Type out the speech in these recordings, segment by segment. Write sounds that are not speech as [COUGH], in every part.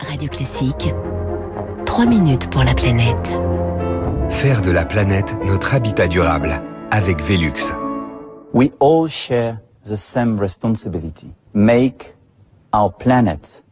Radio Classique, 3 minutes pour la planète. Faire de la planète notre habitat durable avec Velux. We all share the same responsibility. Make our planet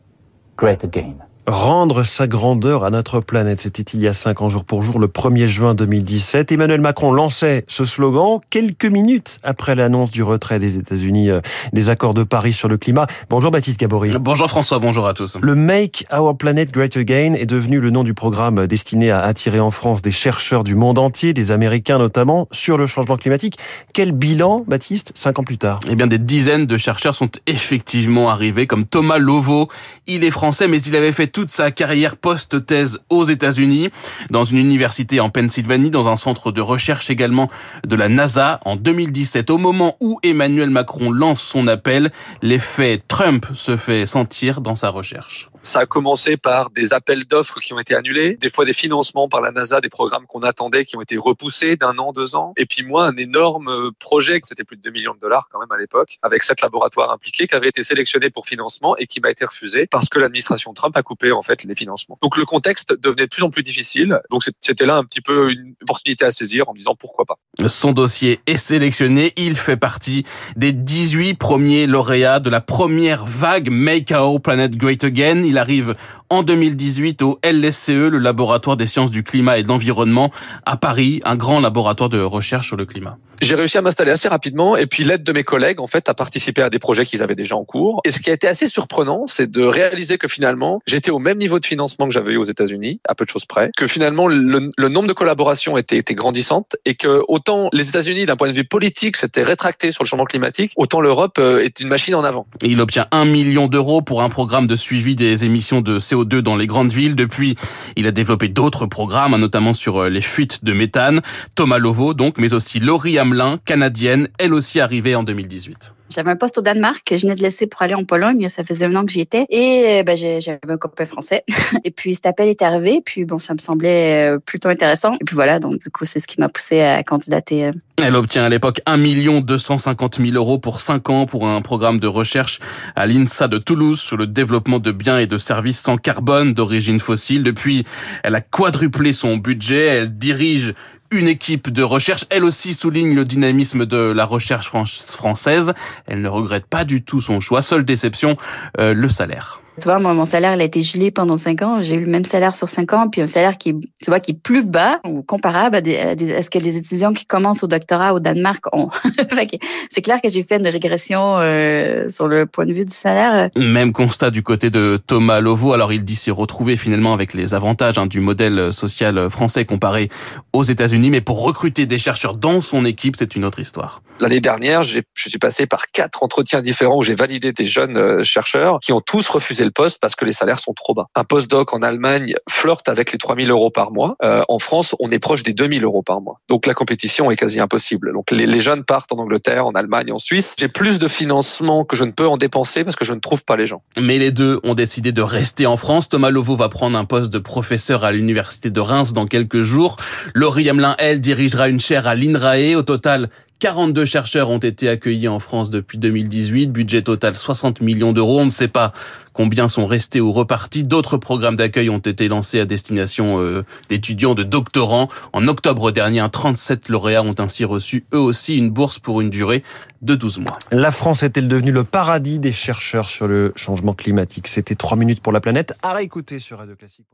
great again. Rendre sa grandeur à notre planète, c'était il y a cinq ans jour pour jour, le 1er juin 2017. Emmanuel Macron lançait ce slogan quelques minutes après l'annonce du retrait des États-Unis euh, des accords de Paris sur le climat. Bonjour Baptiste Gabory. Bonjour François, bonjour à tous. Le Make Our Planet Great Again est devenu le nom du programme destiné à attirer en France des chercheurs du monde entier, des Américains notamment, sur le changement climatique. Quel bilan, Baptiste, cinq ans plus tard? Eh bien, des dizaines de chercheurs sont effectivement arrivés, comme Thomas Lovo. Il est français, mais il avait fait toute sa carrière post-thèse aux États-Unis, dans une université en Pennsylvanie, dans un centre de recherche également de la NASA. En 2017, au moment où Emmanuel Macron lance son appel, l'effet Trump se fait sentir dans sa recherche. Ça a commencé par des appels d'offres qui ont été annulés, des fois des financements par la NASA, des programmes qu'on attendait qui ont été repoussés d'un an, deux ans. Et puis moi, un énorme projet, c'était plus de 2 millions de dollars quand même à l'époque, avec sept laboratoires impliqués, qui avait été sélectionné pour financement et qui m'a été refusé parce que l'administration Trump a coupé en fait les financements. Donc le contexte devenait de plus en plus difficile. Donc c'était là un petit peu une opportunité à saisir en me disant pourquoi pas. Son dossier est sélectionné. Il fait partie des 18 premiers lauréats de la première vague Make Our Planet Great Again. Il arrive en 2018 au LSCE, le laboratoire des sciences du climat et de l'environnement, à Paris, un grand laboratoire de recherche sur le climat. J'ai réussi à m'installer assez rapidement et puis l'aide de mes collègues en fait a participé à des projets qu'ils avaient déjà en cours. Et ce qui a été assez surprenant, c'est de réaliser que finalement j'étais au même niveau de financement que j'avais eu aux États-Unis, à peu de choses près, que finalement le, nombre de collaborations était, était grandissante et que autant les États-Unis d'un point de vue politique s'étaient rétractés sur le changement climatique, autant l'Europe euh, est une machine en avant. Il obtient un million d'euros pour un programme de suivi des émissions de CO2 dans les grandes villes. Depuis, il a développé d'autres programmes, notamment sur euh, les fuites de méthane. Thomas Lovo donc, mais aussi Laurie Hamelin, canadienne, elle aussi arrivée en 2018. J'avais un poste au Danemark que je venais de laisser pour aller en Pologne. Ça faisait un an que j'y étais. Et ben, j'avais un copain français. [LAUGHS] Et puis cet appel est arrivé. Puis bon, ça me semblait euh, plutôt intéressant. Et puis voilà, donc du coup, c'est ce qui m'a poussé à candidater. euh. Elle obtient à l'époque 1 250 000 euros pour 5 ans pour un programme de recherche à l'INSA de Toulouse sur le développement de biens et de services sans carbone d'origine fossile. Depuis, elle a quadruplé son budget. Elle dirige une équipe de recherche. Elle aussi souligne le dynamisme de la recherche fran- française. Elle ne regrette pas du tout son choix. Seule déception, euh, le salaire. Tu vois, moi, mon salaire, il a été gelé pendant cinq ans. J'ai eu le même salaire sur cinq ans, puis un salaire qui, est- tu vois, qui est plus bas ou comparable à, des, à, des- à ce que les étudiants qui commencent au doctorat au Danemark ont. [LAUGHS] C'est clair que j'ai fait une régression euh, sur le point de vue du salaire. Même constat du côté de Thomas Lovo. Alors il dit s'y retrouver finalement avec les avantages hein, du modèle social français comparé aux États-Unis, mais pour recruter des chercheurs dans son équipe, c'est une autre histoire. L'année dernière, je suis passé par quatre entretiens différents où j'ai validé des jeunes euh, chercheurs qui ont tous refusé le poste parce que les salaires sont trop bas. Un postdoc en Allemagne flirte avec les 3000 euros par mois. Euh, en France, on est proche des 2000 euros par mois. Donc la compétition est quasi impossible. Donc les, les jeunes partent en Angleterre, en Allemagne, en Suisse. J'ai plus de financement que je ne peux en dépenser parce que je ne trouve pas les gens. Mais les deux ont décidé de rester en France. Thomas Lovo va prendre un poste de professeur à l'université de Reims dans quelques jours. Laurie Hamelin, elle, dirigera une chaire à l'INRAE. Au total, 42 chercheurs ont été accueillis en France depuis 2018. Budget total 60 millions d'euros. On ne sait pas combien sont restés ou repartis. D'autres programmes d'accueil ont été lancés à destination euh, d'étudiants, de doctorants. En octobre dernier, un 37 lauréats ont ainsi reçu eux aussi une bourse pour une durée de 12 mois. La France est-elle devenue le paradis des chercheurs sur le changement climatique? C'était 3 minutes pour la planète. À réécouter sur Radio Classique.